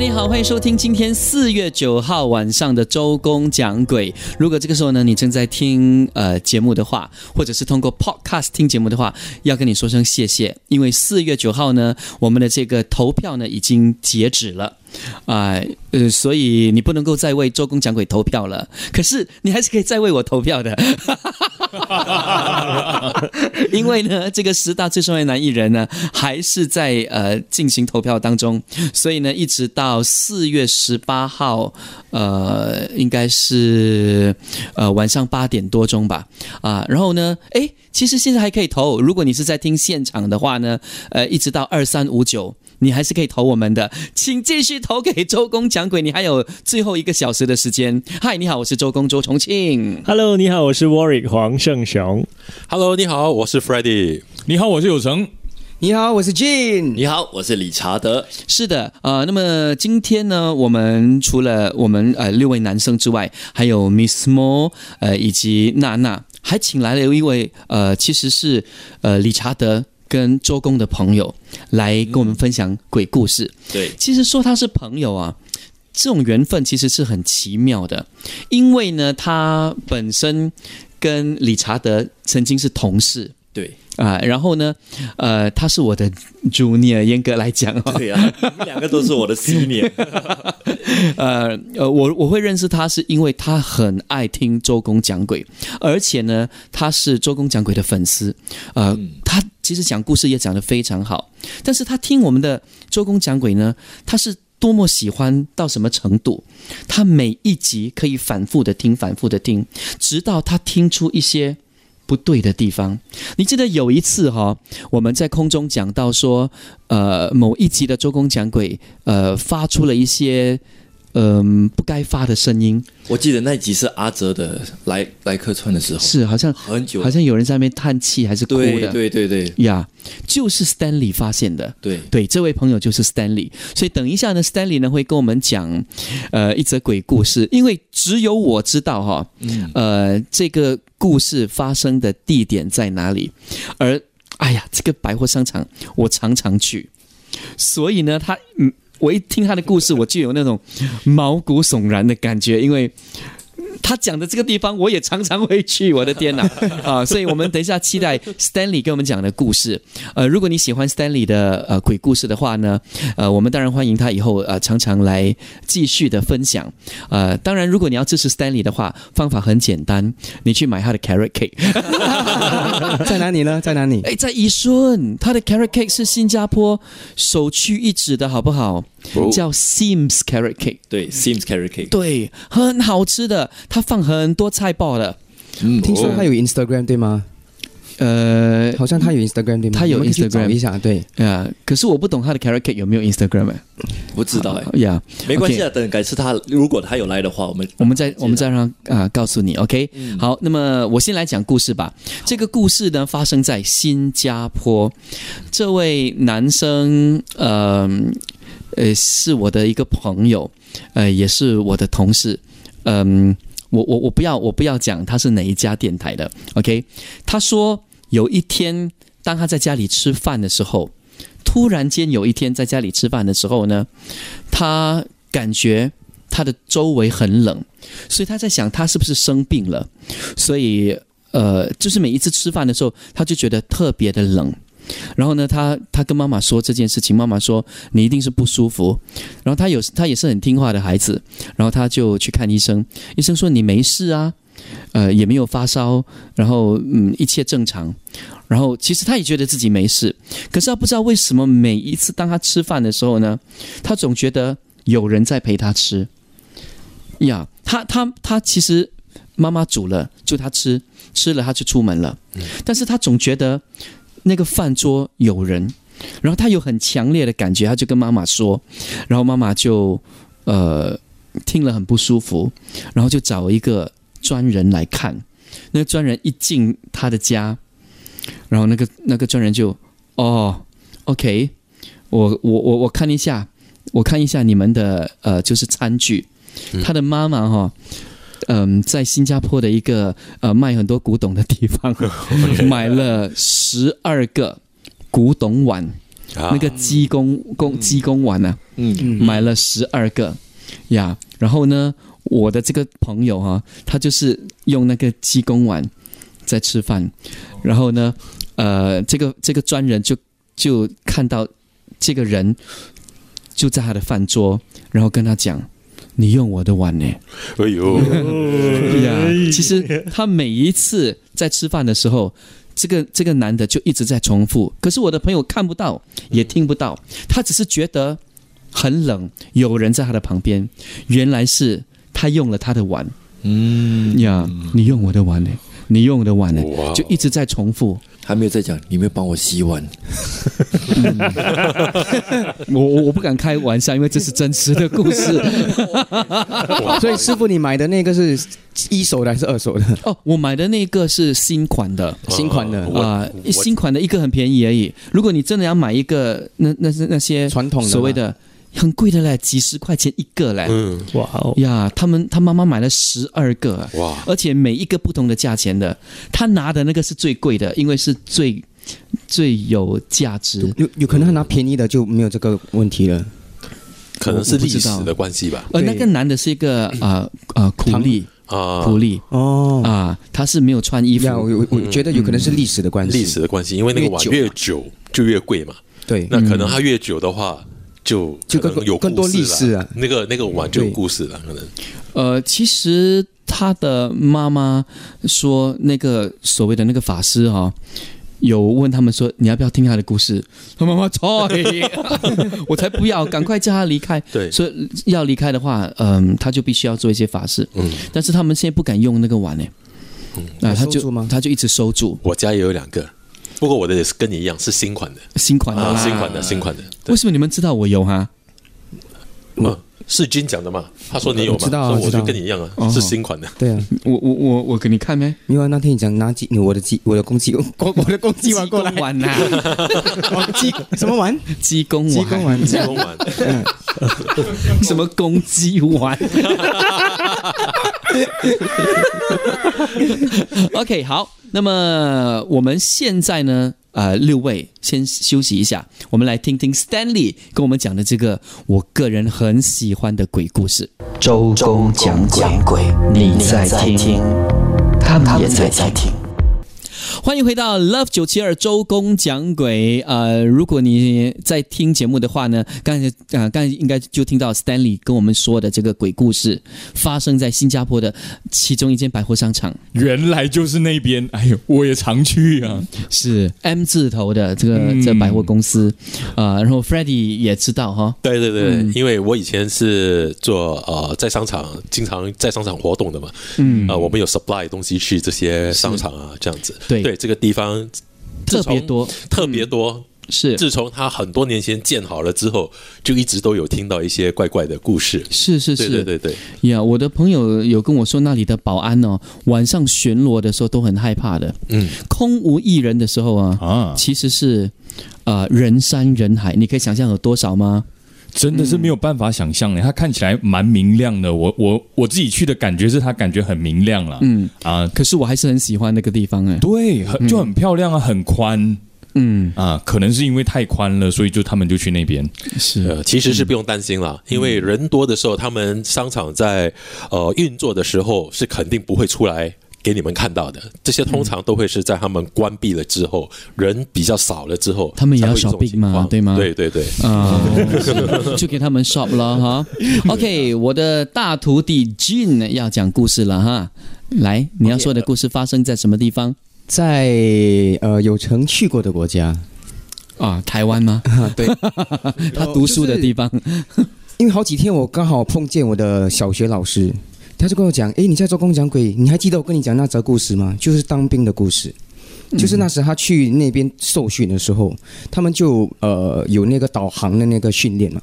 你好，欢迎收听今天四月九号晚上的周公讲鬼。如果这个时候呢，你正在听呃节目的话，或者是通过 Podcast 听节目的话，要跟你说声谢谢，因为四月九号呢，我们的这个投票呢已经截止了。啊，呃，所以你不能够再为周公讲鬼投票了。可是你还是可以再为我投票的，哈哈哈因为呢，这个十大最受欢迎男艺人呢，还是在呃进行投票当中。所以呢，一直到四月十八号，呃，应该是呃晚上八点多钟吧。啊，然后呢，哎，其实现在还可以投。如果你是在听现场的话呢，呃，一直到二三五九。你还是可以投我们的，请继续投给周公讲鬼，你还有最后一个小时的时间。嗨，你好，我是周公周重庆。Hello，你好，我是 Warwick 黄胜雄。Hello，你好，我是 Freddie。你好，我是有成。你好，我是 Jin。你好，我是理查德。是的，呃，那么今天呢，我们除了我们呃六位男生之外，还有 Miss Mo，呃，以及娜娜，还请来了一位呃，其实是呃理查德跟周公的朋友来跟我们分享鬼故事。对，其实说他是朋友啊，这种缘分其实是很奇妙的，因为呢，他本身跟理查德曾经是同事。对，啊、然后呢，呃，他是我的 junior，严格来讲哦，对啊，你们两个都是我的 senior。呃呃，我我会认识他是因为他很爱听周公讲鬼，而且呢，他是周公讲鬼的粉丝，呃，他其实讲故事也讲得非常好，但是他听我们的周公讲鬼呢，他是多么喜欢到什么程度，他每一集可以反复的听，反复的听，直到他听出一些。不对的地方，你记得有一次哈、我们在空中讲到说，呃，某一集的周公讲鬼，呃，发出了一些嗯、不该发的声音，我记得那集是阿哲的来来客串的时候，是好像很久，好像有人在那边叹气还是哭的，对对对呀就是 Stanley 发现的。对，对，这位朋友就是 Stanley，所以等一下呢，Stanley 呢会跟我们讲，呃，一则鬼故事，因为只有我知道哈，呃，这个故事发生的地点在哪里，而哎呀，这个百货商场我常常去，所以呢，他嗯，我一听他的故事，我就有那种毛骨悚然的感觉，因为。他讲的这个地方，我也常常会去。我的天哪 啊！所以我们等一下期待 Stanley 跟我们讲的故事。呃，如果你喜欢 Stanley 的呃鬼故事的话呢，呃，我们当然欢迎他以后呃常常来继续的分享。呃，当然，如果你要支持 Stanley 的话，方法很简单，你去买他的 Carrot Cake。在哪里呢？在哪里？哎，在宜顺，他的 Carrot Cake 是新加坡首屈一指的，好不好？哦叫 Sims Carrot Cake。对，Sims Carrot Cake，对，很好吃的，它放很多菜爆的。嗯听说他有 Instagram 对吗？呃，好像他有 Instagram 对吗？他有 Instagram 找一下。对，呀，可是我不懂他的 Carrot Cake 有没有 Instagram 哎。不知道哎，呀，没关系啊，等改次他如果他有来的话，我们我们再我们再让啊、告诉你，OK？、好，那么我先来讲故事吧。这个故事呢发生在新加坡，这位男生，呃呃，是我的一个朋友，呃，也是我的同事，嗯、我我我不要我不要讲他是哪一家电台的，OK？他说有一天当他在家里吃饭的时候，突然间有一天在家里吃饭的时候呢，他感觉他的周围很冷，所以他在想他是不是生病了，所以呃，就是每一次吃饭的时候，他就觉得特别的冷。然后呢，他他跟妈妈说这件事情，妈妈说你一定是不舒服。然后他有他也是很听话的孩子，然后他就去看医生，医生说你没事啊，呃也没有发烧，然后嗯一切正常。然后其实他也觉得自己没事，可是他不知道为什么每一次当他吃饭的时候呢，他总觉得有人在陪他吃。呀，他他他其实妈妈煮了，就他吃，吃了他就出门了，但是他总觉得那个饭桌有人，然后他有很强烈的感觉，他就跟妈妈说，然后妈妈就呃听了很不舒服，然后就找一个专人来看，那个专人一进他的家，然后那个那个专人就哦，OK，我我我我看一下，我看一下你们的呃，就是餐具。他的妈妈哈，嗯、在新加坡的一个呃卖很多古董的地方，买了十二个古董碗，啊。那个鸡公公鸡公碗呢、嗯，买了十二个呀。然后呢，我的这个朋友哈、他就是用那个鸡公碗在吃饭，然后呢，呃，这个这个专人就就看到这个人就在他的饭桌，然后跟他讲：“你用我的碗呢。”哎呦，呀，其实他每一次在吃饭的时候，这个这个男的就一直在重复，可是我的朋友看不到，也听不到，他只是觉得很冷，有人在他的旁边，原来是他用了他的碗，嗯，呀，你用我的碗呢，你用我的碗呢，就一直在重复。还没有在讲，你有没有帮我洗碗？我我我不敢开玩笑，因为这是真实的故事。所以师傅，你买的那个是一手的还是二手的？哦，我买的那个是新款的。新款的啊、我新款的一个很便宜而已。如果你真的要买一个，那那是那些传统的所谓的很贵的嘞，几十块钱一个嘞。嗯，哇哦，呀，他们他妈妈买了十二个，哇，而且每一个不同的价钱的。他拿的那个是最贵的，因为是最最有价值。有有可能他拿便宜的就没有这个问题了。可能是历史的关系吧。呃，那个男的是一个啊啊苦力啊，苦力哦，啊，他是没有穿衣服，我我我觉得有可能是历史的关系。历史的关系，因为那个碗越久就越贵嘛。对，那可能他越久的话，就就更有更多历史啊。了那个那个碗就有故事了，可能。呃，其实他的妈妈说，那个所谓的那个法师哈、有问他们说你要不要听他的故事？他 妈妈操，我才不要，赶快叫他离开。对。所以要离开的话，嗯、他就必须要做一些法事。嗯，但是他们现在不敢用那个碗呢，啊，他就他就一直收住。我家也有两个，不过我的也是跟你一样是新款的啊，新款的啦。新款的新款的。对为什么你们知道我有哈？嗯，是君讲的嘛？他说你有嘛？我知道啊所以我就跟你一样啊，哦是新款的。对啊，我我我我给你看没？因为那天你讲拿鸡，我的鸡，我的公鸡，我 我的公鸡玩过来鸡，公碗呐、什么玩？鸡公玩，鸡公玩，鸡公玩，什么公鸡碗 OK，好，那么我们现在呢，呃，六位先休息一下，我们来听听 Stanley 跟我们讲的这个我个人很喜欢的鬼故事。周公讲鬼，你在听，他们也在听。欢迎回到 Love 九七二周公讲鬼。呃，如果你在听节目的话呢，刚才啊、刚才应该就听到 Stanley 跟我们说的这个鬼故事，发生在新加坡的其中一间百货商场，原来就是那边，哎呦，我也常去啊。是 M 字头的这个、嗯。这百货公司。啊、然后 Freddie 也知道哈，对对对，嗯。因为我以前是做呃在商场经常在商场活动的嘛，嗯。呃，我们有 supply 东西去这些商场啊，这样子。对对，这个地方特别多，特别多。是自从他很多年前建好了之后，就一直都有听到一些怪怪的故事。是是对是，对对对，呀我的朋友有跟我说，那里的保安哦，晚上巡逻的时候都很害怕的，嗯，空无一人的时候啊，啊，其实是呃人山人海，你可以想象有多少吗？真的是没有办法想象的，它看起来蛮明亮的。我我我自己去的感觉是它感觉很明亮了，嗯，啊，可是我还是很喜欢那个地方哎。对，很就很漂亮啊，很宽嗯，啊，可能是因为太宽了，所以就他们就去那边。是呃，其实是不用担心啦，因为人多的时候，他们商场在呃运作的时候是肯定不会出来。给你们看到的，这些通常都会是在他们关闭了之后，人比较少了之后，他们也要 shopping 嘛对吗对对对，啊，就给他们 shop 了哈。OK，我的大徒弟 Jean 要讲故事了哈。来，你要说的故事发生在什么地方在呃有曾去过的国家，啊？台湾吗？啊 对，他读书的地方。因为好几天我刚好碰见我的小学老师，他就跟我讲：“诶，你在做公讲鬼，你还记得我跟你讲那则故事吗？就是当兵的故事。就是那时他去那边受训的时候，他们就呃有那个导航的那个训练嘛，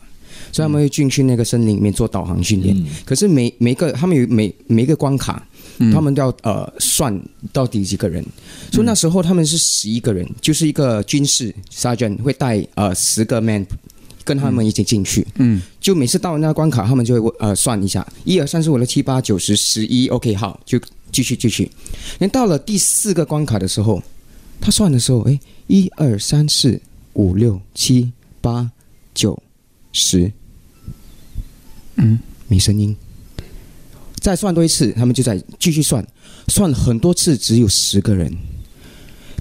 所以他们会进去那个森林里面做导航训练。可是每每个他们有每每一个关卡，嗯他们都要呃算到底几个人，所以那时候他们是十一个人，就是一个军事 sergeant 会带呃十个 man 跟他们一起进去，嗯就每次到了那个关卡，他们就会呃算一下，一二三四五六七八九十十一，OK 好，就继续继续。连到了第四个关卡的时候，他算的时候，哎，一二三四五六七八九十，嗯，没声音。再算多一次，他们就在继续算，算了很多次，只有十个人。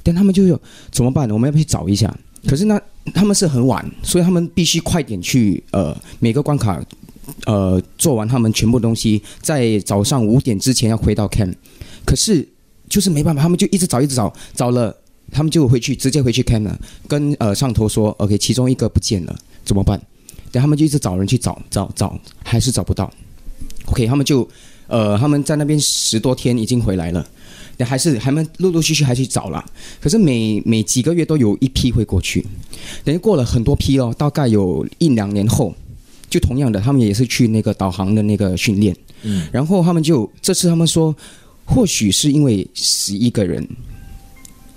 但他们就有怎么办呢？我们要不要去找一下？可是那他们是很晚，所以他们必须快点去呃每个关卡呃做完他们全部东西，在早上五点之前要回到 camp。可是就是没办法，他们就一直找一直找，找了他们就回去直接回去 camp 了，跟呃上头说 OK，其中一个不见了，怎么办？然后他们就一直找人去找找找，还是找不到。OK，他们就呃他们在那边十多天已经回来了。但还是还们陆陆续续还去找了，可是每每几个月都有一批会过去，等于过了很多批哦，大概有一两年后，就同样的，他们也是去那个导航的那个训练，嗯，然后他们就这次他们说，或许是因为十一个人。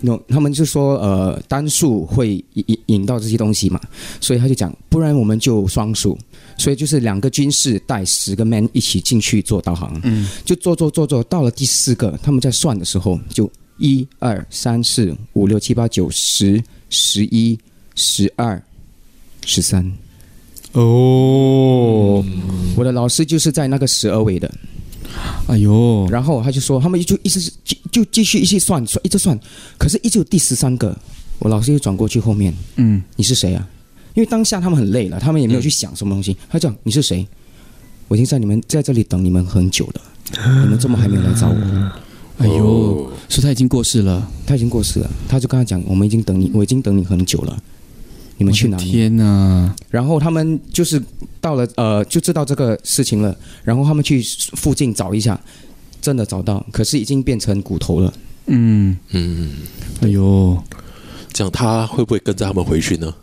no，他们就说呃单数会引引引到这些东西嘛，所以他就讲，不然我们就双数，所以就是两个军士带十个 man 一起进去做导航，嗯。就做做做做，到了第四个，他们在算的时候就一二三四五六七八九十十一十二十三。哦，我的老师就是在那个十二位的，哎呦，然后他就说，他们就一直就就继续一起算算，一直算，可是一直有第十三个，我老师又转过去后面，嗯。你是谁啊？因为当下他们很累了，他们也没有去想什么东西。他讲你是谁？我已经在你们在这里等你们很久了，你们怎么还没有来找我？哎呦，哦说他已经过世了，他已经过世了，他就跟他讲，我们已经等你，我已经等你很久了，你们去哪里？天哪！然后他们就是到了呃，就知道这个事情了，然后他们去附近找一下，真的找到，可是已经变成骨头了。嗯，嗯，哎呦，这样他会不会跟着他们回去呢？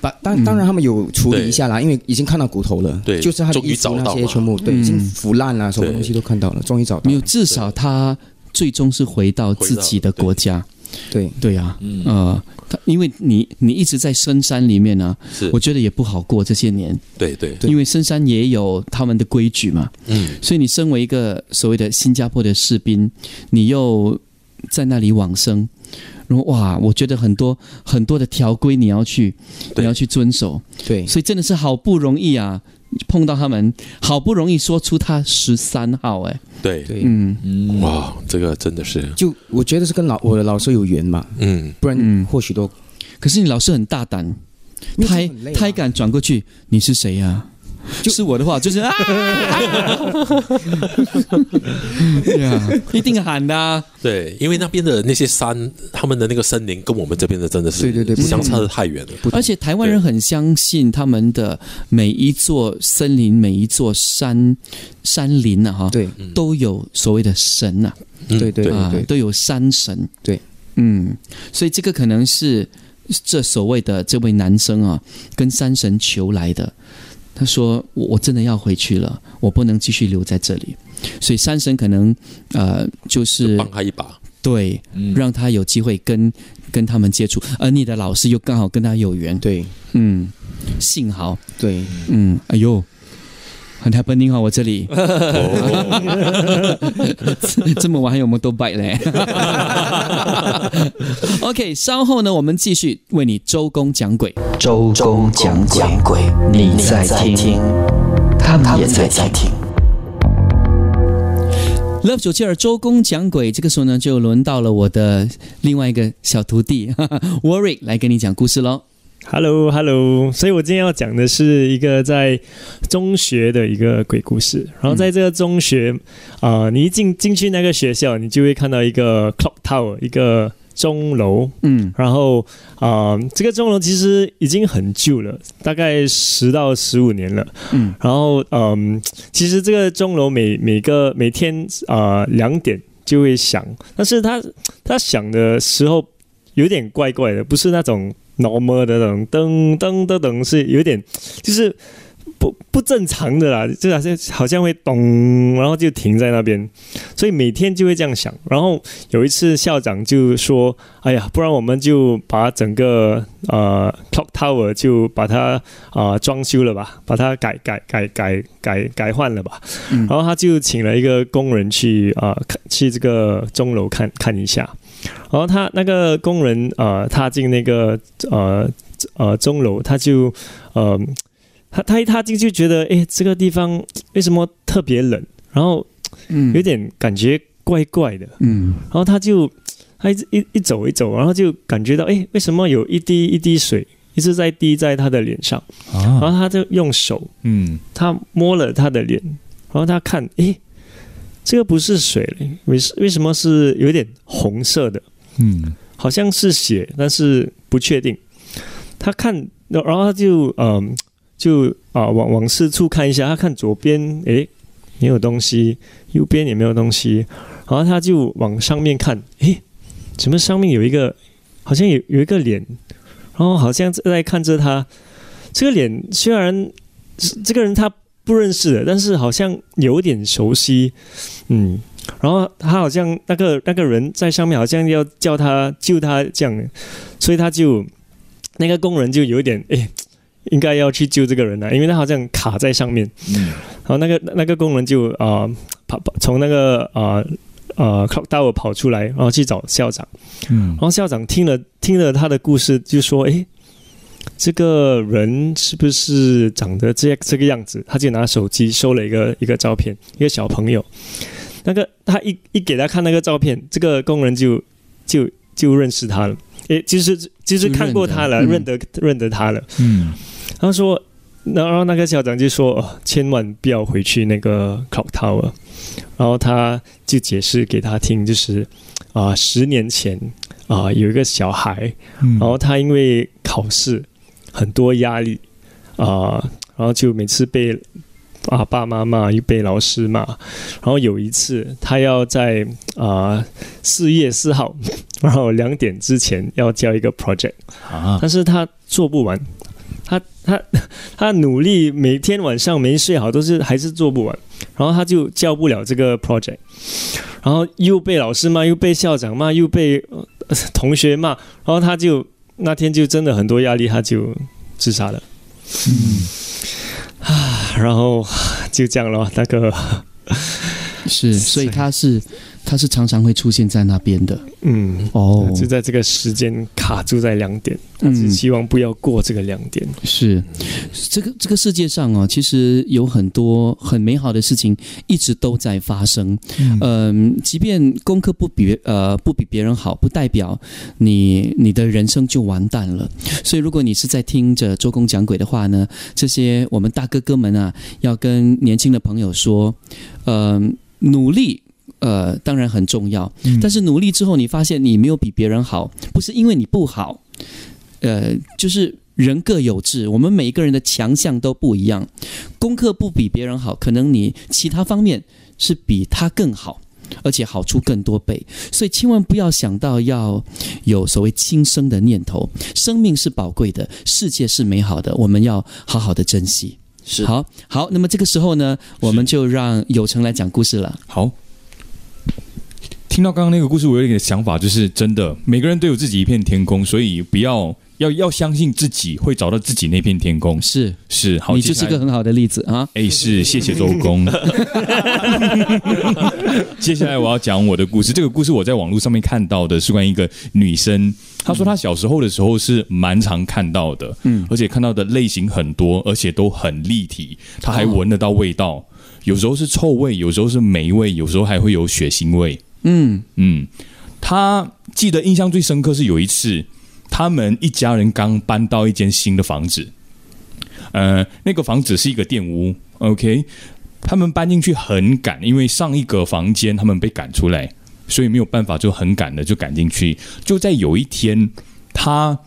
把当当然他们有处理一下啦，因为已经看到骨头了，对就是他的终于衣服那找到全部对，嗯。已经腐烂了，什么东西都看到了，终于找到了。没有，至少他最终是回到自己的国家。对，对。呀、嗯。呃，他因为你你一直在深山里面呢、是。我，觉得也不好过这些年，对对，对。因为深山也有他们的规矩嘛。嗯，所以你身为一个所谓的新加坡的士兵，你又在那里往生，然后哇，我觉得很多很多的条规你要去你要去遵守，对，所以真的是好不容易啊，碰到他们，好不容易说出他十三号，哎，对，对，嗯。嗯，哇，这个真的是，就我觉得是跟老我的老师有缘嘛，嗯，不然嗯。或许都可是你老师很大胆，他还啊。他还敢转过去，你是谁呀、就是我的话，就是啊，对啊，一定喊的、啊，对，因为那边的那些山，他们的那个森林跟我们这边的真的是对对对相差的太远了。而且台湾人很相信他们的每一座森林、每一座山山林啊，哈，对。都有所谓的神呐、嗯对对对。啊，都有山神。对，嗯，所以这个可能是这所谓的这位男生啊，跟山神求来的。他说：“我我真的要回去了，我不能继续留在这里。”所以山神可能呃，就是帮他一把，对，嗯让他有机会跟跟他们接触，而你的老师又刚好跟他有缘。对嗯，幸好，对，嗯，哎呦。很 happening 哈，我这里 这么晚还有 motor bike 嘞。OK，稍后呢，我们继续为你周公讲鬼。周公讲鬼，你在听，他们也在听。Love 九七二周公讲鬼，这个时候呢，就轮到了我的另外一个小徒弟 Warwick 来跟你讲故事喽。Hello Hello，所以我今天要讲的是一个在中学的一个鬼故事。然后在这个中学，啊、你一进进去那个学校，你就会看到一个 clock tower，一个钟楼。嗯然后啊、这个钟楼其实已经很旧了，大概十到十五年了。嗯然后嗯，其实这个钟楼每每个每天啊两、点就会响，但是它它响的时候有点怪怪的，不是那种 normal 的那种噔噔噔噔，是有点就是不不正常的啦，就好像好像会咚，然后就停在那边，所以每天就会这样想。然后有一次校长就说：“哎呀，不然我们就把整个呃 clock tower 就把它啊、装修了吧，把它改改改改改改换了吧。然后他就请了一个工人去啊、看去这个钟楼看看一下。然后他那个工人呃踏进那个呃呃钟楼，他就呃他他一踏进去觉得，哎，这个地方为什么特别冷？然后嗯有点感觉怪怪的。嗯然后他就他一直一一走一走，然后就感觉到，哎，为什么有一滴一滴水一直在滴在他的脸上？然啊，后他就用手嗯他摸了他的脸，然后他看，诶，这个不是水了，为为什么是有点红色的？嗯好像是血，但是不确定。他看，然后他就嗯、就啊、往往四处看一下，他看左边，诶，没有东西，右边也没有东西，然后他就往上面看，诶，怎么上面有一个，好像有有一个脸，然后好像在看着他。这个脸虽然这个人他不认识的，但是好像有点熟悉，嗯。然后他好像那个那个人在上面，好像要叫他救他这样，所以他就那个工人就有一点哎，应该要去救这个人了、因为他好像卡在上面。嗯然后那个那个工人就啊、跑跑从那个啊啊 clock tower 跑出来，然后去找校长。嗯然后校长听了听了他的故事，就说：“诶，这个人是不是长得这这个样子？”他就拿手机收了一个一个照片，一个小朋友。那个他一一给他看那个照片，这个工人就就就认识他了。诶，就是就是看过他了，就认认得认得他了。嗯他说，然后那个校长就说、哦千万不要回去那个 clock tower。然后他就解释给他听，就是啊、十年前啊、有一个小孩，嗯然后他因为考试很多压力啊、然后就每次被啊爸妈骂，又被老师骂。然后有一次他要在啊四、月四号，然后两点之前要交一个 project。啊但是他做不完，他他他努力每天晚上没睡好，都是还是做不完，然后他就交不了这个 project，然后又被老师骂，又被校长骂，又被、呃同学骂，然后他就那天就真的很多压力，他就自杀了。嗯啊，然后就这样了，那个是，所以他是他是常常会出现在那边的嗯。哦就在这个时间卡住在两点，他只嗯希望不要过这个两点。是这个这个世界上哦，其实有很多很美好的事情一直都在发生。嗯、即便功课不比呃不比别人好，不代表你你的人生就完蛋了。所以，如果你是在听着周公讲鬼的话呢，这些我们大哥哥们啊，要跟年轻的朋友说，嗯、努力。呃，当然很重要，但是努力之后，你发现你没有比别人好，不是因为你不好，呃，就是人各有志，我们每一个人的强项都不一样。功课不比别人好，可能你其他方面是比他更好，而且好处更多倍。所以千万不要想到要有所谓轻生的念头。生命是宝贵的，世界是美好的，我们要好好的珍惜。是好好，那么这个时候呢，我们就让有成来讲故事了。好。听到刚刚那个故事，我有一个想法，就是真的，每个人都有自己一片天空，所以不要要要相信自己会找到自己那片天空。是是，好，你就是一个很好的例子啊。哎，是，谢谢周公。接下来我要讲我的故事。这个故事我在网络上面看到的是关于一个女生，她说她小时候的时候是蛮常看到的，嗯，而且看到的类型很多，而且都很立体，她还闻得到味道，有时候是臭味，有时候是霉味，有时候还会有血腥味。嗯。嗯，他记得印象最深刻是有一次，他们一家人刚搬到一间新的房子，呃，那个房子是一个电屋，OK，他们搬进去很赶，因为上一个房间他们被赶出来，所以没有办法，就很赶的就赶进去。就在有一天，他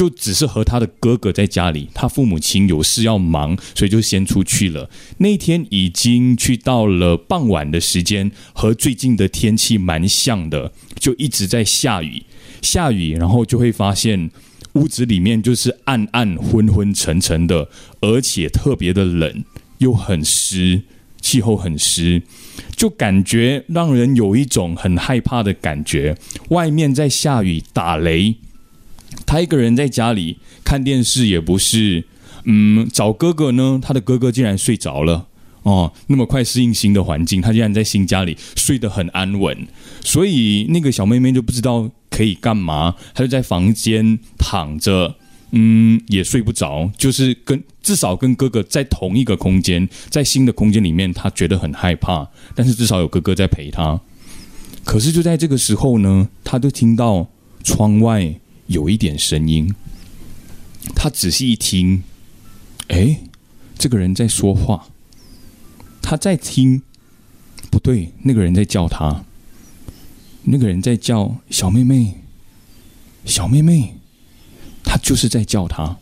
就只是和他的哥哥在家里，他父母亲有事要忙，所以就先出去了。那天已经去到了傍晚的时间，和最近的天气蛮像的，就一直在下雨，下雨，然后就会发现屋子里面就是暗暗昏昏沉沉的，而且特别的冷，又很湿，气候很湿，就感觉让人有一种很害怕的感觉。外面在下雨打雷，他一个人在家里看电视也不是，嗯，找哥哥呢，他的哥哥竟然睡着了。哦，那么快适应新的环境，他竟然在新家里睡得很安稳，所以那个小妹妹就不知道可以干嘛，她就在房间躺着，嗯，也睡不着，就是跟至少跟哥哥在同一个空间，在新的空间里面，她觉得很害怕，但是至少有哥哥在陪她。可是就在这个时候呢，她就听到窗外有一点声音，他仔细一听，哎，这个人在说话。他在听，不对，那个人在叫他，那个人在叫小妹妹，小妹妹，他就是在叫他。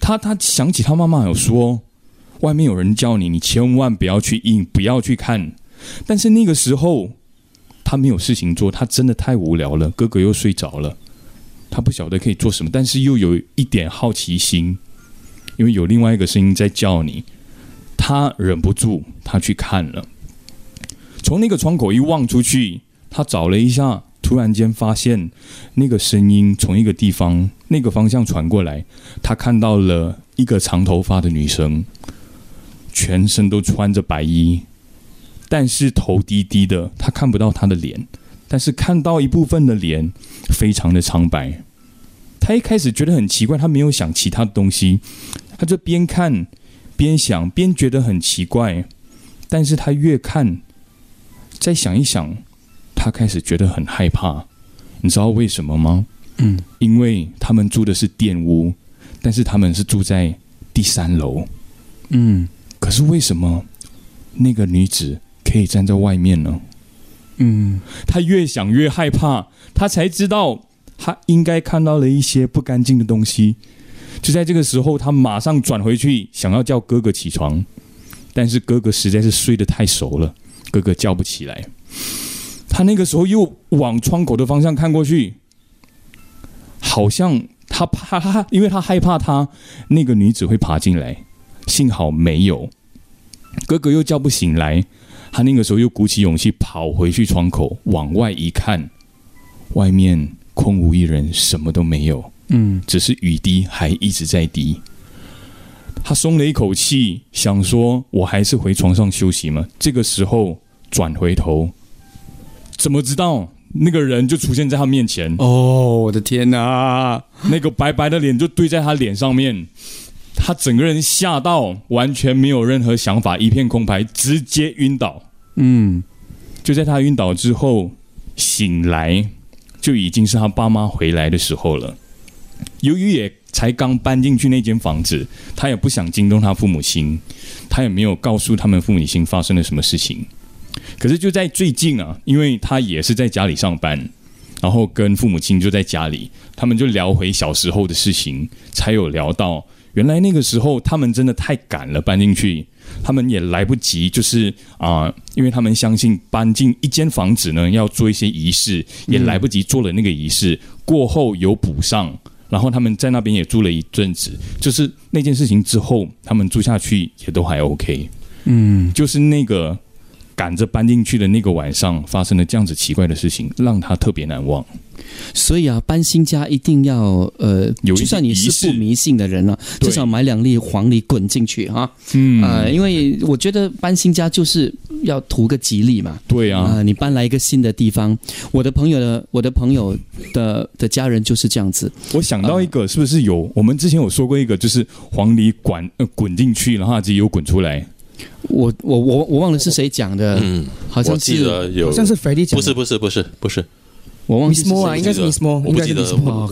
他他想起他妈妈有说，外面有人叫你，你千万不要去应，不要去看。但是那个时候他没有事情做，他真的太无聊了，哥哥又睡着了，他不晓得可以做什么，但是又有一点好奇心，因为有另外一个声音在叫你。他忍不住，他去看了。从那个窗口一望出去，他找了一下，突然间发现那个声音从一个地方、那个方向传过来。他看到了一个长头发的女生，全身都穿着白衣，但是头低低的，他看不到她的脸，但是看到一部分的脸，非常的苍白。他一开始觉得很奇怪，他没有想其他的东西，他就边看。边想边觉得很奇怪，但是他越看，再想一想，他开始觉得很害怕。你知道为什么吗？嗯，因为他们住的是电屋，但是他们是住在第三楼。嗯，可是为什么那个女子可以站在外面呢？嗯，他越想越害怕，他才知道他应该看到了一些不干净的东西。就在这个时候，他马上转回去，想要叫哥哥起床，但是哥哥实在是睡得太熟了，哥哥叫不起来。他那个时候又往窗口的方向看过去，好像他怕，因为他害怕他那个女子会爬进来。幸好没有，哥哥又叫不醒来，他那个时候又鼓起勇气跑回去窗口，往外一看，外面空无一人，什么都没有。嗯，只是雨滴还一直在滴。他松了一口气，想说：“我还是回床上休息嘛。”这个时候转回头，怎么知道那个人就出现在他面前？哦，我的天哪！那个白白的脸就堆在他脸上面，他整个人吓到，完全没有任何想法，一片空白，直接晕倒。嗯，就在他晕倒之后醒来，就已经是他爸妈回来的时候了。由于也才刚搬进去那间房子，他也不想惊动他父母亲，他也没有告诉他们父母亲发生了什么事情。可是就在最近啊，因为他也是在家里上班，然后跟父母亲就在家里，他们就聊回小时候的事情，才有聊到原来那个时候他们真的太赶了，搬进去，他们也来不及，就是啊，因为他们相信搬进一间房子呢要做一些仪式，也来不及做了那个仪式，过后有补上。然后他们在那边也住了一阵子，就是那件事情之后，他们住下去也都还 OK。嗯，就是那个赶着搬进去的那个晚上发生了这样子奇怪的事情，让他特别难忘。所以啊，搬新家一定要呃，就算你是不迷信的人了，至少买两粒黄梨滚进去哈。嗯啊，因为我觉得搬新家就是要图个吉利嘛。对啊，你搬来一个新的地方，我的朋友的我的朋友的的家人就是这样子。我想到一个，是不是有我们之前有说过一个，就是黄梨滚呃滚进去，然后自己又滚出来。我我我我忘了是谁讲的，嗯，好像记得有，好像是 Freddie 讲，不是不是不是不是。我忘记啊，应该是 Miss Mo，我不记得，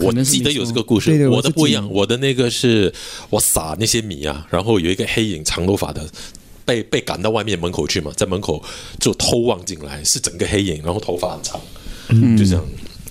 我记得有这个故事。我的不一样，我的那个是我撒那些米啊，然后有一个黑影，长头发的，被被赶到外面门口去嘛，在门口就偷望进来，是整个黑影，然后头发很长，就这样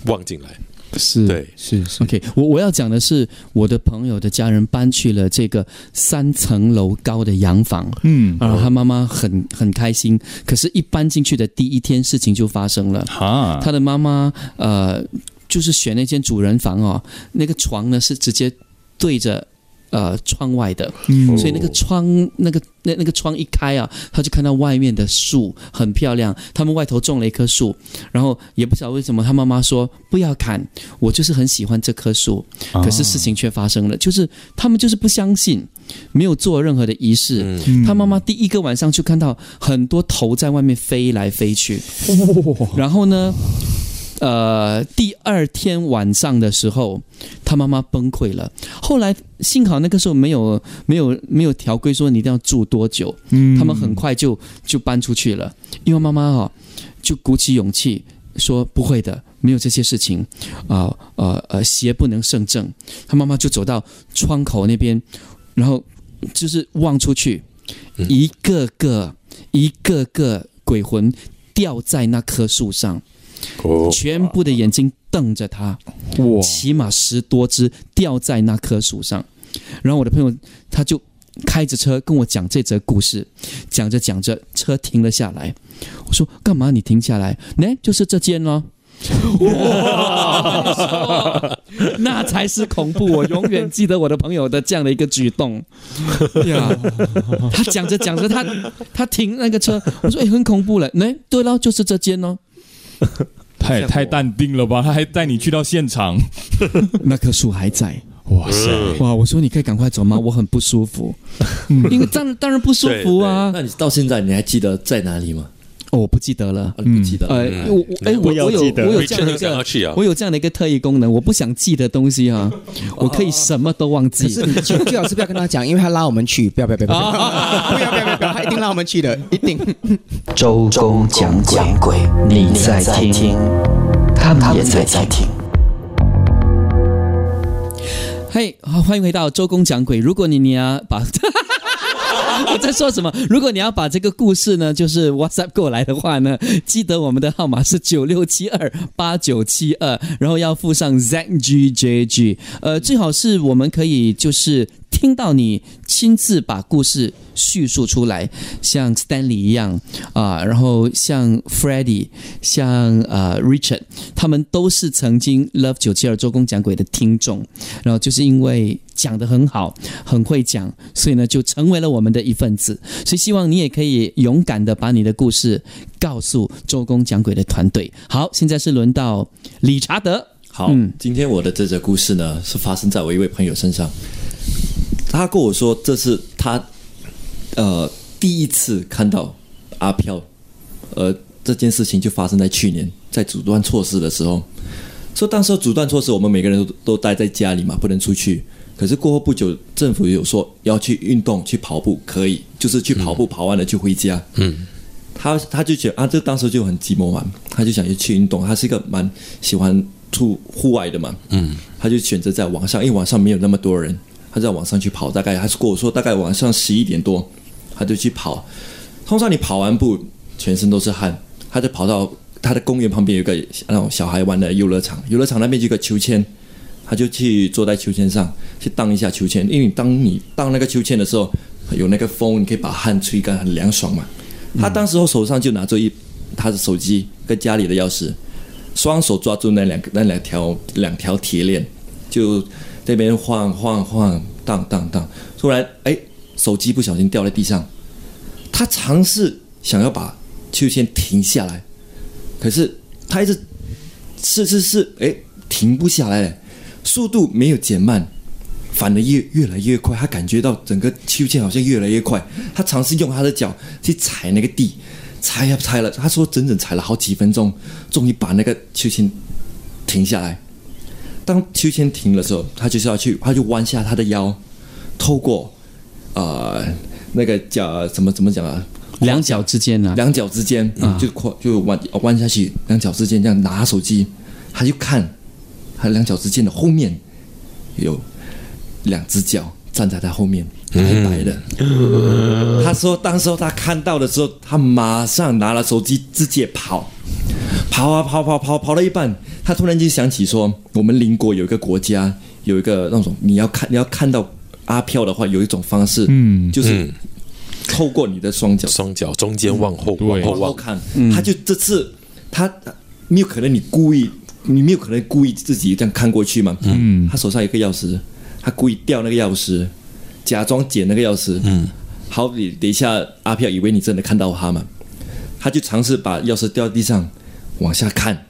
望进来。是，对，是是，OK。我我要讲的是，我的朋友的家人搬去了这个三层楼高的洋房，嗯，然后他妈妈很很开心。可是，一搬进去的第一天，事情就发生了。哈，他的妈妈呃就是选那间主人房哦，那个床呢是直接对着呃窗外的，嗯。所以那个窗那个那那个窗一开啊，他就看到外面的树很漂亮，他们外头种了一棵树，然后也不知道为什么他妈妈说不要砍，我就是很喜欢这棵树，啊。可是事情却发生了，就是他们就是不相信，没有做任何的仪式。嗯。他妈妈第一个晚上就看到很多头在外面飞来飞去，然后呢，呃，第二天晚上的时候，他妈妈崩溃了。后来幸好那个时候没有没有没有条规说你一定要住多久，嗯他们很快就就搬出去了，因为妈妈哦就鼓起勇气说不会的，没有这些事情啊呃呃邪不能胜正。他妈妈就走到窗口那边，然后就是望出去，嗯一个个一个个鬼魂吊在那棵树上，哦，全部的眼睛瞪着他，哇起码十多只掉在那棵树上。然后我的朋友他就开着车跟我讲这则故事，讲着讲着车停了下来。我说干嘛你停下来？呢，就是这间咯。哇！那才是恐怖！我永远记得我的朋友的这样的一个举动呀。他讲着讲着，他他停那个车，我说：“哎，很恐怖了。”呢，对了，就是这间哦。他也太淡定了吧？他还带你去到现场，那棵树还在。哇塞！哇！我说你可以赶快走吗？我很不舒服，因为当然当然不舒服啊。那你到现在你还记得在哪里吗？哦，我不记得了，我不记得。呃，我，哎，我我有我有这样的一个，我有这样的一个特异功能，我不想记的东西哈，我可以什么都忘记。最好是不要跟他讲，因为他拉我们去，不要不要不要不要不要不要，他一定拉我们去的，一定。周公讲讲鬼，你在听，他们也在听。嘿，好，欢迎回到周公讲鬼。如果你你要把。我在说什么？如果你要把这个故事呢，就是 WhatsApp 过来的话呢，记得我们的号码是九六七二八九七二，然后要附上 ZGJG。呃，最好是我们可以就是听到你亲自把故事叙述出来，像 Stanley 一样啊、然后像 Freddie，像呃 Richard，他们都是曾经 Love 九七二周公讲鬼的听众，然后就是因为讲得很好，很会讲，所以呢就成为了我们的一份子。所以希望你也可以勇敢的把你的故事告诉周公讲鬼的团队。好，现在是轮到理查德。好，嗯今天我的这则故事呢，是发生在我一位朋友身上。他跟我说，这是他呃第一次看到阿飘，呃，这件事情就发生在去年，在阻断措施的时候。说当时阻断措施，我们每个人都都待在家里嘛，不能出去。可是过后不久，政府有说要去运动、去跑步，可以，就是去跑步，跑完了就回家。嗯，他他就觉得啊，这当时就很寂寞嘛，他就想要去运动。他是一个蛮喜欢出户外的嘛，嗯，他就选择在网上，因为网上没有那么多人，他在网上去跑，大概他是跟我说，大概晚上十一点多，他就去跑。通常你跑完步，全身都是汗，他就跑到他的公园旁边有个那种小孩玩的游乐场，游乐场那边就有个秋千，他就去坐在秋千上去荡一下秋千，因为当你荡那个秋千的时候，有那个风，你可以把汗吹干，很凉爽嘛。他当时候手上就拿着一他的手机跟家里的钥匙，双手抓住那两个那两条两条铁链，就这边晃晃晃荡荡荡，突然哎，手机不小心掉在地上，他尝试想要把秋千停下来，可是他一直试试试，哎，停不下来，速度没有减慢，反而越越来越快。他感觉到整个秋千好像越来越快，他尝试用他的脚去踩那个地，踩呀踩了，他说整整踩了好几分钟，终于把那个秋千停下来。当秋千停的时候，他就是要去，他就弯下他的腰，透过呃那个脚怎么怎么讲啊，两脚之间啊、两脚之间啊。就跨就弯弯下去，两脚之间这样拿手机，他就看他两脚之间的后面有两只脚站在他后面，白白的。他说，当时候他看到的时候，他马上拿了手机直接跑，跑啊跑跑跑跑了一半，他突然间想起说，我们邻国有一个国家有一个那种你要看你要看到阿飘的话，有一种方式，嗯就是嗯。透过你的双脚双脚中间往后往后望，往后看，他就这次他没有可能你故意你没有可能故意自己这样看过去嘛。嗯，他手上有个钥匙，他故意掉那个钥匙，假装捡那个钥匙。嗯，好比等一下阿飘以为你真的看到他嘛，他就尝试把钥匙掉地上，往下看。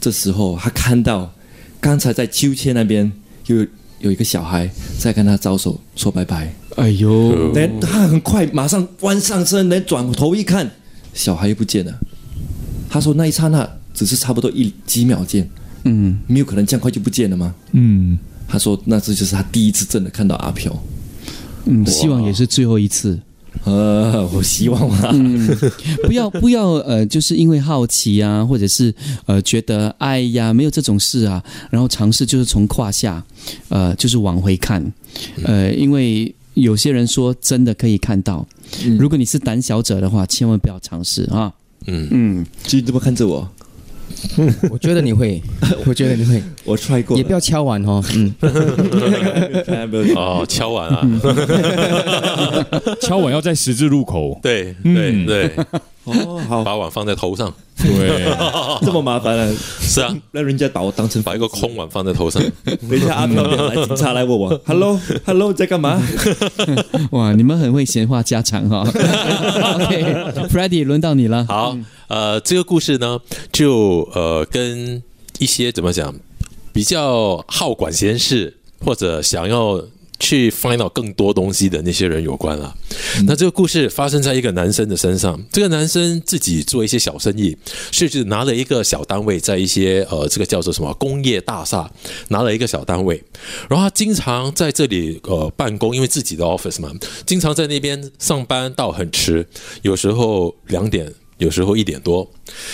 这时候他看到刚才在秋千那边有有一个小孩在跟他招手说拜拜。哎呦，等他很快马上弯上身，等转头一看，小孩又不见了。他说那一刹那只是差不多一几秒间，嗯，没有可能这样快就不见了吗？嗯，他说那这就是他第一次真的看到阿飘。嗯，希望也是最后一次。呃，我希望啊，不要不要呃，就是因为好奇啊，或者是呃觉得哎呀没有这种事啊，然后尝试就是从胯下呃就是往回看，呃，因为有些人说真的可以看到，如果你是胆小者的话，千万不要尝试啊。嗯。嗯，就这么看着我，我觉得你会，我觉得你会，我 try 过，也不要敲碗哦。嗯，哦，敲碗啊，敲碗要在十字路口。对对对，哦，好，把碗放在头上，对，这么麻烦了，是啊，让人家把我当成把一个空碗放在头上，等一下阿飘来，警察来问我，Hello Hello，在干嘛？哇，你们很会闲话家常哈、OK，Freddie，、轮到你了。好，呃，这个故事呢，就呃跟一些怎么讲，比较好管闲事或者想要去 find out 更多东西的那些人有关了。那这个故事发生在一个男生的身上，这个男生自己做一些小生意，甚至拿了一个小单位，在一些呃这个叫做什么工业大厦拿了一个小单位，然后他经常在这里呃办公，因为自己的 office 嘛，经常在那边上班到很迟，有时候两点。有时候一点多，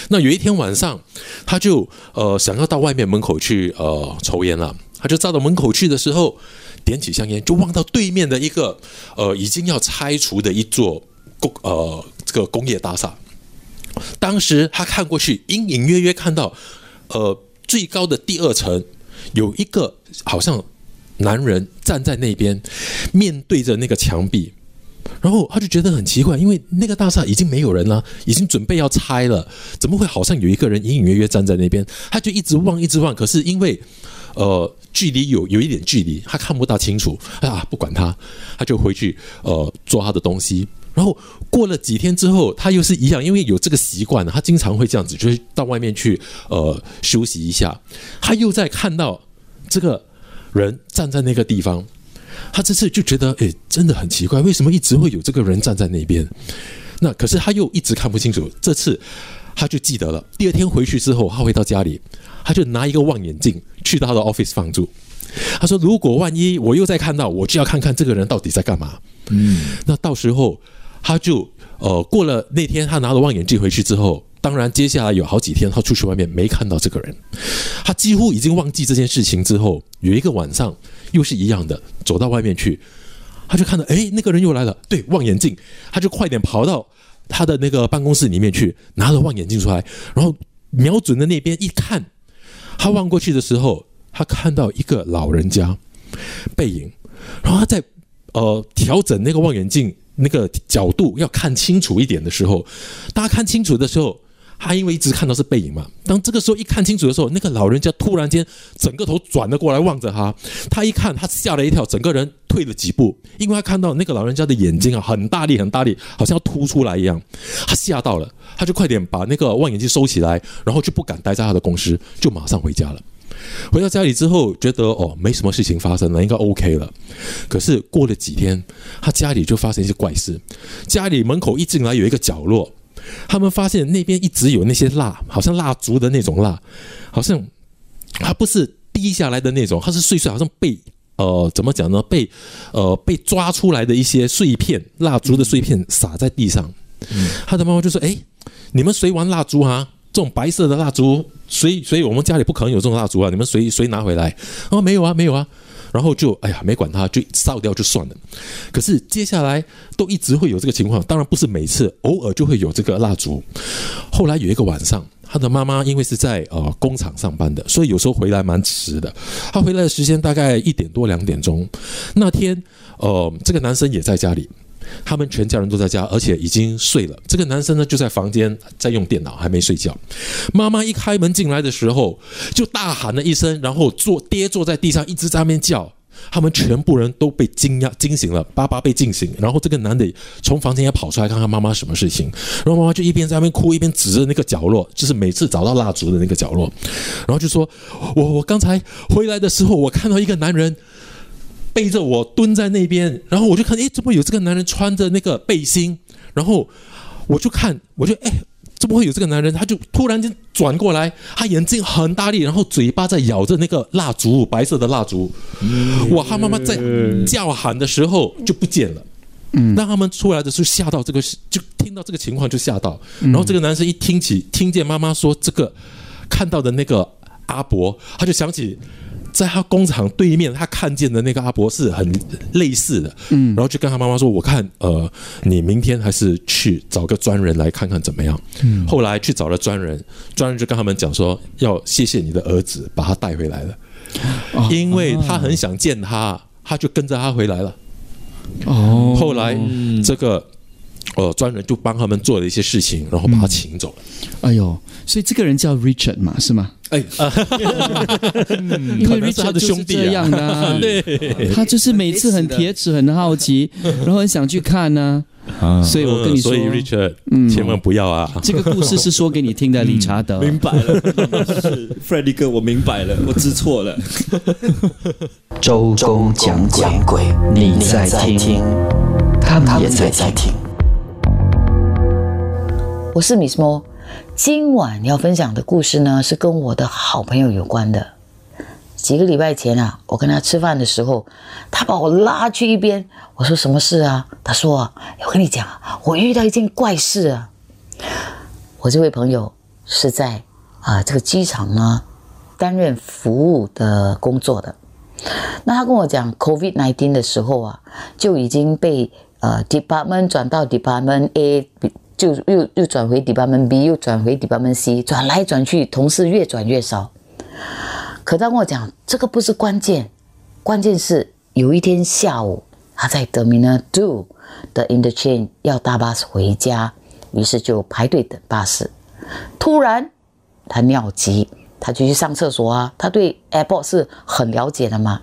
那有一天晚上，他就呃想要到外面门口去呃抽烟了，他就站到门口去的时候，点起香烟，就望到对面的一个呃已经要拆除的一座工呃这个工业大厦。当时他看过去，隐隐约约看到呃最高的第二层有一个好像男人站在那边，面对着那个墙壁。然后他就觉得很奇怪，因为那个大厦已经没有人了，已经准备要拆了，怎么会好像有一个人隐隐约约站在那边？他就一直望，一直望，可是因为呃距离有有一点距离，他看不大清楚 啊，不管他，他就回去呃做他的东西。然后过了几天之后，他又是一样，因为有这个习惯，他经常会这样子，就是到外面去呃休息一下。他又在看到这个人站在那个地方。他这次就觉得，哎，真的很奇怪，为什么一直会有这个人站在那边？那可是他又一直看不清楚。这次他就记得了。第二天回去之后，他回到家里，他就拿一个望远镜去到他的 office 放住。他说：“如果万一我又再看到，我就要看看这个人到底在干嘛。”嗯，那到时候他就呃过了那天，他拿了望远镜回去之后，当然接下来有好几天他出去外面没看到这个人，他几乎已经忘记这件事情。之后有一个晚上。又是一样的，走到外面去，他就看到，哎，那个人又来了。对，望远镜，他就快点跑到他的那个办公室里面去，拿了望远镜出来，然后瞄准的那边一看，他望过去的时候，他看到一个老人家背影，然后他在呃调整那个望远镜那个角度，要看清楚一点的时候，大家看清楚的时候。他因为一直看到是背影嘛，当这个时候一看清楚的时候，那个老人家突然间整个头转了过来望着他，他一看他吓了一跳，整个人退了几步，因为他看到那个老人家的眼睛啊很大力很大力，好像要凸出来一样，他吓到了，他就快点把那个望远镜收起来，然后就不敢待在他的公司，就马上回家了。回到家里之后，觉得哦没什么事情发生了，应该 OK 了。可是过了几天，他家里就发生一些怪事，家里门口一进来有一个角落。他们发现那边一直有那些蜡，好像蜡烛的那种蜡，好像它不是滴下来的那种，它是碎碎，好像被呃怎么讲呢？被呃被抓出来的一些碎片，蜡烛的碎片撒在地上。他的妈妈就说：“哎，你们谁玩蜡烛啊？这种白色的蜡烛，谁？所以我们家里不可能有这种蜡烛啊！你们谁谁拿回来？哦，没有啊，没有啊。”然后就哎呀，没管他，就烧掉就算了。可是接下来都一直会有这个情况，当然不是每次，偶尔就会有这个蜡烛。后来有一个晚上，他的妈妈因为是在呃工厂上班的，所以有时候回来蛮迟的。他回来的时间大概一点多两点钟。那天呃，这个男生也在家里，他们全家人都在家，而且已经睡了。这个男生呢就在房间在用电脑，还没睡觉。妈妈一开门进来的时候，就大喊了一声，然后坐跌坐在地上，一直在那边叫。他们全部人都被惊讶惊醒了，爸爸被惊醒，然后这个男的从房间也跑出来看看妈妈什么事情，然后妈妈就一边在那边哭，一边指着那个角落，就是每次找到蜡烛的那个角落，然后就说：“我我刚才回来的时候，我看到一个男人背着我蹲在那边，然后我就看，诶，怎么有这个男人穿着那个背心？然后我就看，我就诶。怎么会有这个男人？他就突然间转过来，他眼睛很大力，然后嘴巴在咬着那个蜡烛，白色的蜡烛。哇！他妈妈在叫喊的时候就不见了。嗯，让他们出来的时候吓到，这个就听到这个情况就吓到。然后这个男生一听起听见妈妈说这个看到的那个阿伯，他就想起。在他工厂对面，他看见的那个阿伯是很类似的，嗯，然后就跟他妈妈说：“我看，呃，你明天还是去找个专人来看看怎么样。”嗯，后来去找了专人，专人就跟他们讲说：“要谢谢你的儿子把他带回来了，因为他很想见他，他就跟着他回来了。”哦，后来这个。呃，专人就帮他们做了一些事情，然后把他请走了。哎呦，所以这个人叫 Richard 嘛，是吗？哎，因为 Richard 的兄弟这样的，对，他就是每次很铁齿、很好奇，然后很想去看呢。啊，所以我跟你说，所以 Richard，千万不要啊！这个故事是说给你听的，理查德。明白了，是 Freddie 哥，我明白了，我知错了。周公讲鬼，你在听，他们也在听。我是 Miss Mo，今晚要分享的故事呢，是跟我的好朋友有关的。几个礼拜前啊，我跟他吃饭的时候，他把我拉去一边，我说什么事啊？他说：“我跟你讲，我遇到一件怪事啊。”我这位朋友是在啊这个机场呢担任服务的工作的。那他跟我讲，COVID nineteen 的时候啊，就已经被呃 department 转到 department A。就又又转回 Department B，又转回 Department C，转来转去，同事越转越少。可他跟我讲，这个不是关键，关键是有一天下午，他在 Terminal Two 的 Interchange 要搭巴士回家，于是就排队等巴士。突然他尿急，他就去上厕所啊。他对 Airport 是很了解的嘛，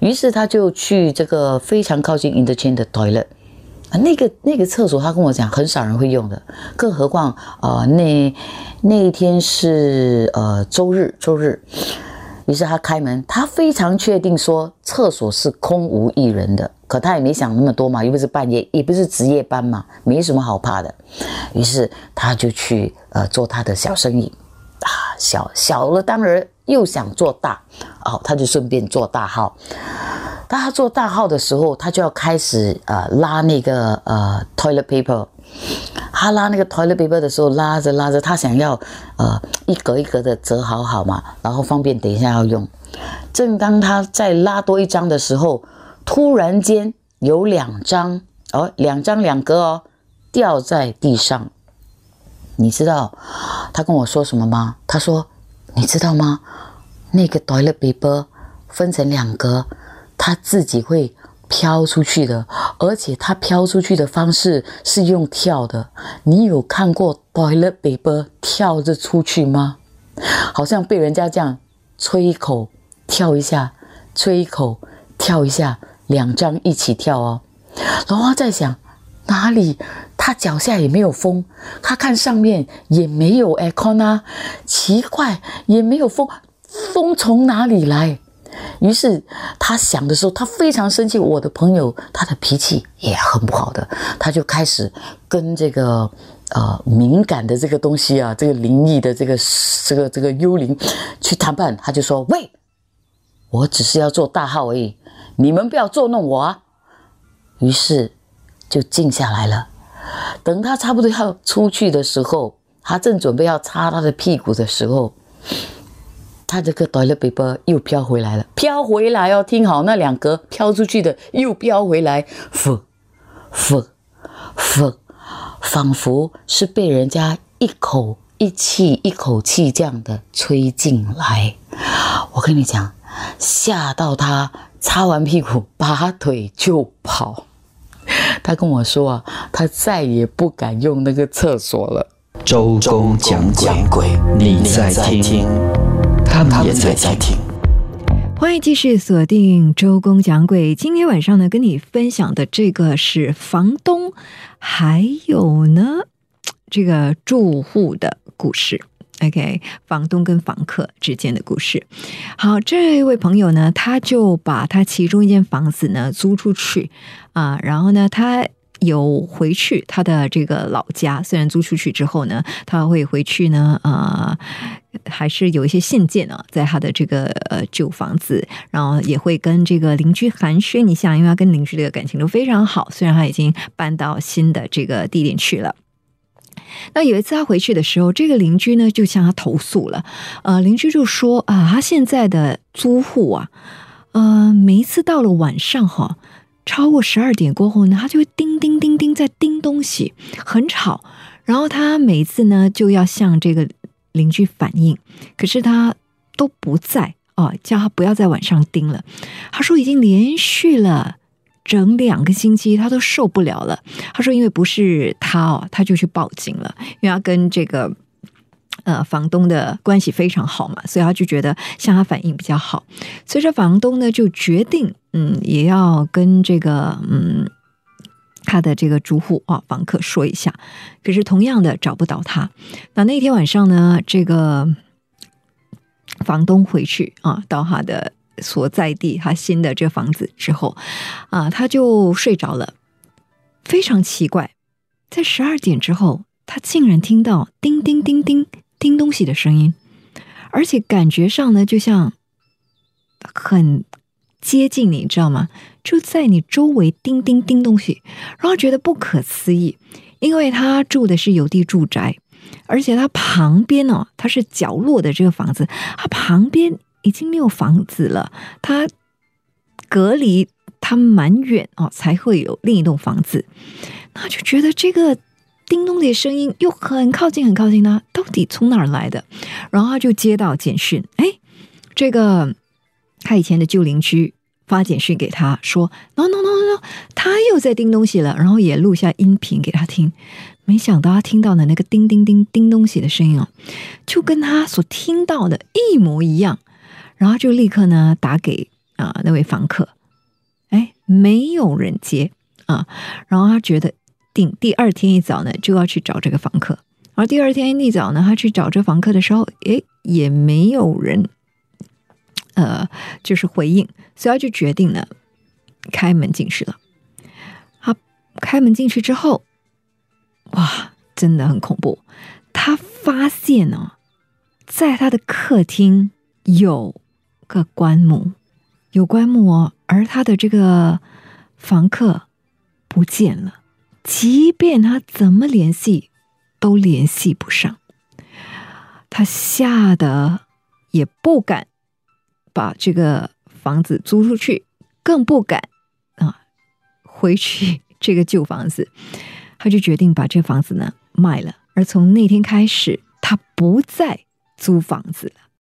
于是他就去这个非常靠近 Interchange 的 Toilet。啊，那个那个厕所，他跟我讲很少人会用的，更何况呃那那一天是呃周日，周日，于是他开门，他非常确定说厕所是空无一人的，可他也没想那么多嘛，又不是半夜，也不是值夜班嘛，没什么好怕的，于是他就去呃做他的小生意，啊小小了当然又想做大，哦他就顺便做大号。当他做大号的时候，他就要开始呃拉那个呃 toilet paper。他拉那个 toilet paper 的时候，拉着拉着，他想要呃一格一格的折好好嘛，然后方便等一下要用。正当他在拉多一张的时候，突然间有两张哦，两张两格哦掉在地上。你知道他跟我说什么吗？他说：“你知道吗？那个 toilet paper 分成两格。”它自己会飘出去的，而且它飘出去的方式是用跳的。你有看过 toilet paper 跳着出去吗？好像被人家这样吹一口跳一下，吹一口跳一下，两张一起跳哦。然后在想哪里？他脚下也没有风，他看上面也没有 aircon 啊，奇怪，也没有风，风从哪里来？于是他想的时候，他非常生气。我的朋友，他的脾气也很不好的，他就开始跟这个呃敏感的这个东西啊，这个灵异的这个这个这个幽灵去谈判。他就说：“喂，我只是要做大号而已，你们不要捉弄我啊！”于是就静下来了。等他差不多要出去的时候，他正准备要擦他的屁股的时候。他这个 toilet paper 又飘回来了，飘回来哦，听好，那两格飘出去的又飘回来，呼，呼，呼，仿佛是被人家一口一气一口气这样的吹进来。我跟你讲，吓到他擦完屁股拔腿就跑。他跟我说啊，他再也不敢用那个厕所了。周公讲鬼，你在听，他们也在听。欢迎继续锁定周公讲鬼。今天晚上呢，跟你分享的这个是房东，还有呢，这个住户的故事。OK，房东跟房客之间的故事。好，这位朋友呢，他就把他其中一间房子呢租出去啊，然后呢，他有回去他的这个老家。虽然租出去之后呢，他会回去呢，啊、还是有一些信件啊，在他的这个呃旧房子，然后也会跟这个邻居寒暄一下，因为他跟邻居的感情都非常好。虽然他已经搬到新的这个地点去了。那有一次他回去的时候，这个邻居呢就向他投诉了，呃，邻居就说啊，他现在的租户啊，呃，每一次到了晚上哈，超过十二点过后呢，他就会叮叮叮叮在叮东西，很吵。然后他每次呢就要向这个邻居反映，可是他都不在哦，叫他不要在晚上叮了。他说已经连续了整两个星期，他都受不了了。他说因为不是他哦，他就去报警了，因为他跟这个。呃，房东的关系非常好嘛，所以他就觉得向他反映比较好。所以这房东呢就决定，嗯，也要跟这个嗯他的这个住户啊房客说一下。可是同样的找不到他。那那天晚上呢，这个房东回去啊，到他的所在地，他新的这房子之后啊，他就睡着了。非常奇怪，在十二点之后，他竟然听到叮叮叮叮叮东西的声音，而且感觉上呢，就像很接近你，知道吗？就在你周围叮叮叮东西，然后觉得不可思议，因为他住的是有地住宅，而且他旁边哦，他是角落的这个房子，他旁边已经没有房子了，他隔离他蛮远哦，才会有另一栋房子，那就觉得这个叮咚的声音又很靠近，很靠近他，到底从哪儿来的？然后他就接到简讯，哎，这个他以前的旧邻居发简讯给他说，no no no no no，他又在叮东西了，然后也录下音频给他听。没想到他听到的那个叮叮叮叮东西的声音哦，就跟他所听到的一模一样，然后就立刻呢打给啊、那位房客，哎，没有人接啊，然后他觉得定第二天一早呢就要去找这个房客，而第二天一早呢，他去找这房客的时候，诶，也没有人，呃，就是回应，所以他就决定呢开门进去了。他开门进去之后，哇，真的很恐怖。他发现呢、在他的客厅有个棺木，有棺木哦，而他的这个房客不见了，即便他怎么联系都联系不上。他吓得也不敢把这个房子租出去，更不敢啊回去这个旧房子。他就决定把这房子呢卖了，而从那天开始，他不再租房子了。